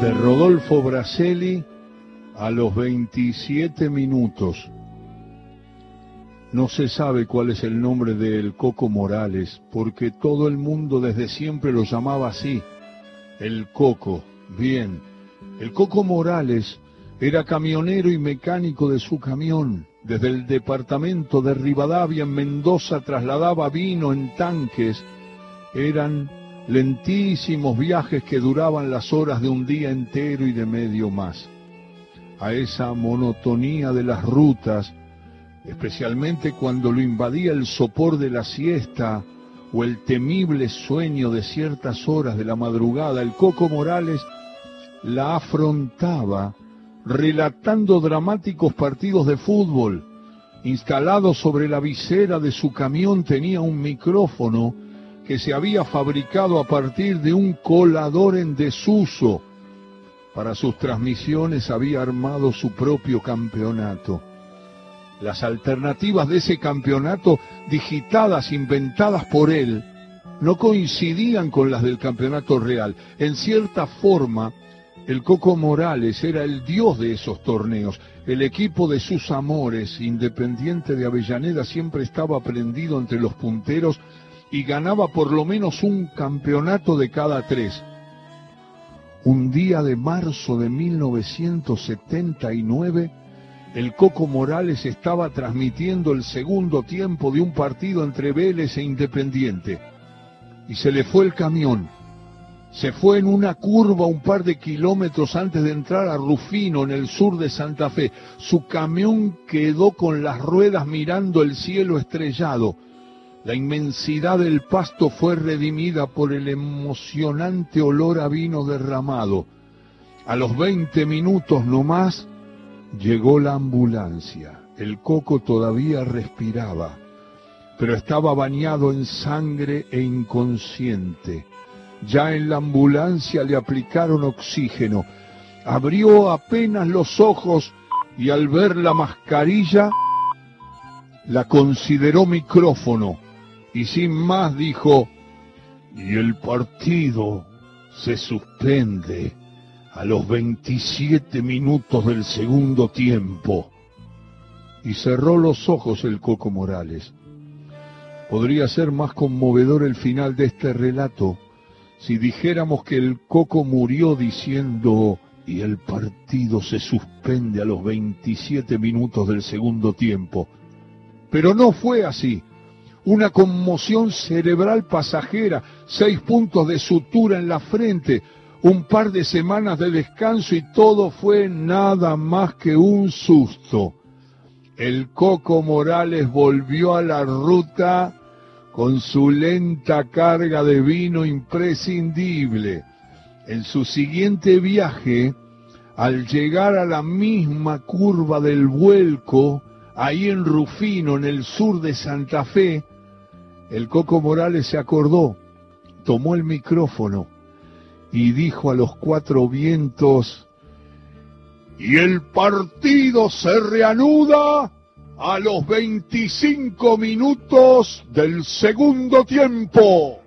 de Rodolfo Braselli a los 27 minutos. No se sabe cuál es el nombre del Coco Morales, porque todo el mundo desde siempre lo llamaba así, el Coco. Bien, el Coco Morales era camionero y mecánico de su camión. Desde el departamento de Rivadavia en Mendoza trasladaba vino en tanques. Eran lentísimos viajes que duraban las horas de un día entero y de medio más. A esa monotonía de las rutas, especialmente cuando lo invadía el sopor de la siesta o el temible sueño de ciertas horas de la madrugada, el Coco Morales la afrontaba relatando dramáticos partidos de fútbol. Instalado sobre la visera de su camión tenía un micrófono que se había fabricado a partir de un colador en desuso. Para sus transmisiones había armado su propio campeonato. Las alternativas de ese campeonato, digitadas, inventadas por él, no coincidían con las del campeonato real. En cierta forma, el Coco Morales era el dios de esos torneos. El equipo de sus amores, independiente de Avellaneda, siempre estaba prendido entre los punteros y ganaba por lo menos un campeonato de cada tres. Un día de marzo de 1979, el Coco Morales estaba transmitiendo el segundo tiempo de un partido entre Vélez e Independiente. Y se le fue el camión. Se fue en una curva un par de kilómetros antes de entrar a Rufino, en el sur de Santa Fe. Su camión quedó con las ruedas mirando el cielo estrellado. La inmensidad del pasto fue redimida por el emocionante olor a vino derramado. A los 20 minutos no más llegó la ambulancia. El coco todavía respiraba, pero estaba bañado en sangre e inconsciente. Ya en la ambulancia le aplicaron oxígeno. Abrió apenas los ojos y al ver la mascarilla la consideró micrófono y sin más dijo, y el partido se suspende a los 27 minutos del segundo tiempo. Y cerró los ojos el Coco Morales. Podría ser más conmovedor el final de este relato si dijéramos que el Coco murió diciendo y el partido se suspende a los 27 minutos del segundo tiempo. Pero no fue así una conmoción cerebral pasajera, seis puntos de sutura en la frente, un par de semanas de descanso y todo fue nada más que un susto. El Coco Morales volvió a la ruta con su lenta carga de vino imprescindible. En su siguiente viaje, al llegar a la misma curva del vuelco, ahí en Rufino, en el sur de Santa Fe, el Coco Morales se acordó, tomó el micrófono y dijo a los cuatro vientos, y el partido se reanuda a los 25 minutos del segundo tiempo.